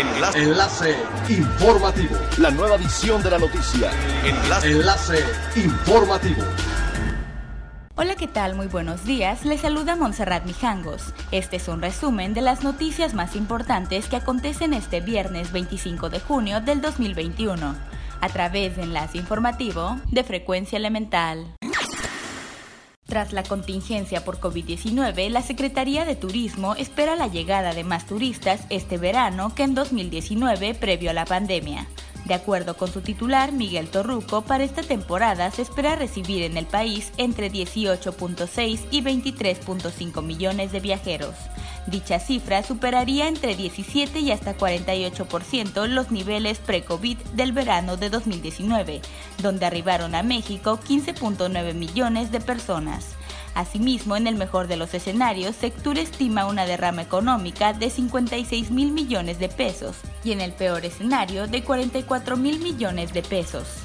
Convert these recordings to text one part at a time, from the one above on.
Enlace. Enlace informativo. La nueva edición de la noticia. Enlace. Enlace informativo. Hola, ¿qué tal? Muy buenos días. Les saluda Montserrat Mijangos. Este es un resumen de las noticias más importantes que acontecen este viernes 25 de junio del 2021, a través de Enlace Informativo de Frecuencia Elemental. Tras la contingencia por COVID-19, la Secretaría de Turismo espera la llegada de más turistas este verano que en 2019 previo a la pandemia. De acuerdo con su titular, Miguel Torruco, para esta temporada se espera recibir en el país entre 18.6 y 23.5 millones de viajeros. Dicha cifra superaría entre 17 y hasta 48% los niveles pre-COVID del verano de 2019, donde arribaron a México 15.9 millones de personas. Asimismo, en el mejor de los escenarios, Sectur estima una derrama económica de 56 mil millones de pesos y en el peor escenario de 44 mil millones de pesos.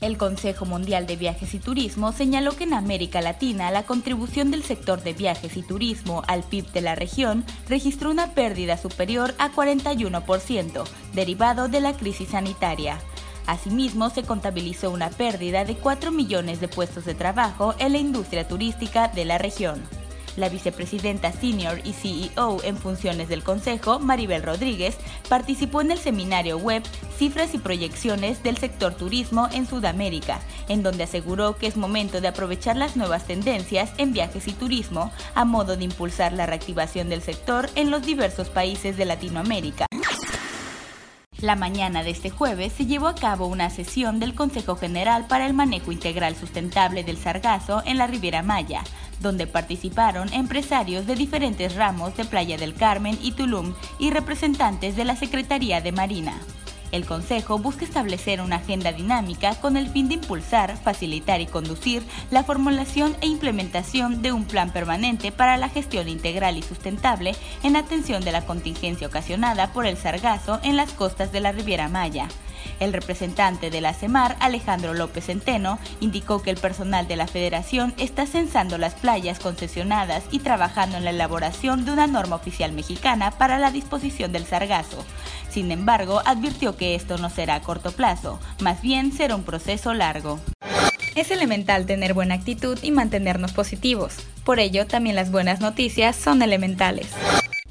El Consejo Mundial de Viajes y Turismo señaló que en América Latina la contribución del sector de viajes y turismo al PIB de la región registró una pérdida superior a 41%, derivado de la crisis sanitaria. Asimismo, se contabilizó una pérdida de 4 millones de puestos de trabajo en la industria turística de la región. La vicepresidenta senior y CEO en funciones del Consejo, Maribel Rodríguez, participó en el seminario web Cifras y proyecciones del sector turismo en Sudamérica, en donde aseguró que es momento de aprovechar las nuevas tendencias en viajes y turismo a modo de impulsar la reactivación del sector en los diversos países de Latinoamérica. La mañana de este jueves se llevó a cabo una sesión del Consejo General para el Manejo Integral Sustentable del Sargazo en la Riviera Maya, donde participaron empresarios de diferentes ramos de Playa del Carmen y Tulum y representantes de la Secretaría de Marina. El Consejo busca establecer una agenda dinámica con el fin de impulsar, facilitar y conducir la formulación e implementación de un plan permanente para la gestión integral y sustentable en atención de la contingencia ocasionada por el sargazo en las costas de la Riviera Maya. El representante de la CEMAR, Alejandro López Centeno, indicó que el personal de la federación está censando las playas concesionadas y trabajando en la elaboración de una norma oficial mexicana para la disposición del sargazo. Sin embargo, advirtió que esto no será a corto plazo, más bien será un proceso largo. Es elemental tener buena actitud y mantenernos positivos. Por ello, también las buenas noticias son elementales.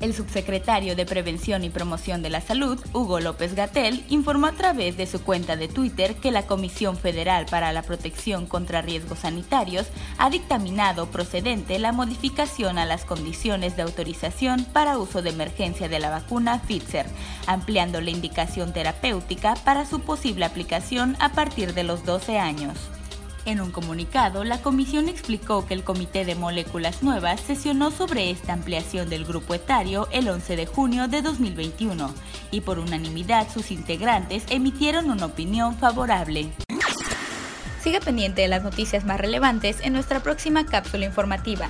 El subsecretario de Prevención y Promoción de la Salud, Hugo López Gatel, informó a través de su cuenta de Twitter que la Comisión Federal para la Protección contra Riesgos Sanitarios ha dictaminado procedente la modificación a las condiciones de autorización para uso de emergencia de la vacuna Pfizer, ampliando la indicación terapéutica para su posible aplicación a partir de los 12 años. En un comunicado, la comisión explicó que el Comité de Moléculas Nuevas sesionó sobre esta ampliación del grupo etario el 11 de junio de 2021 y por unanimidad sus integrantes emitieron una opinión favorable. Siga pendiente de las noticias más relevantes en nuestra próxima cápsula informativa.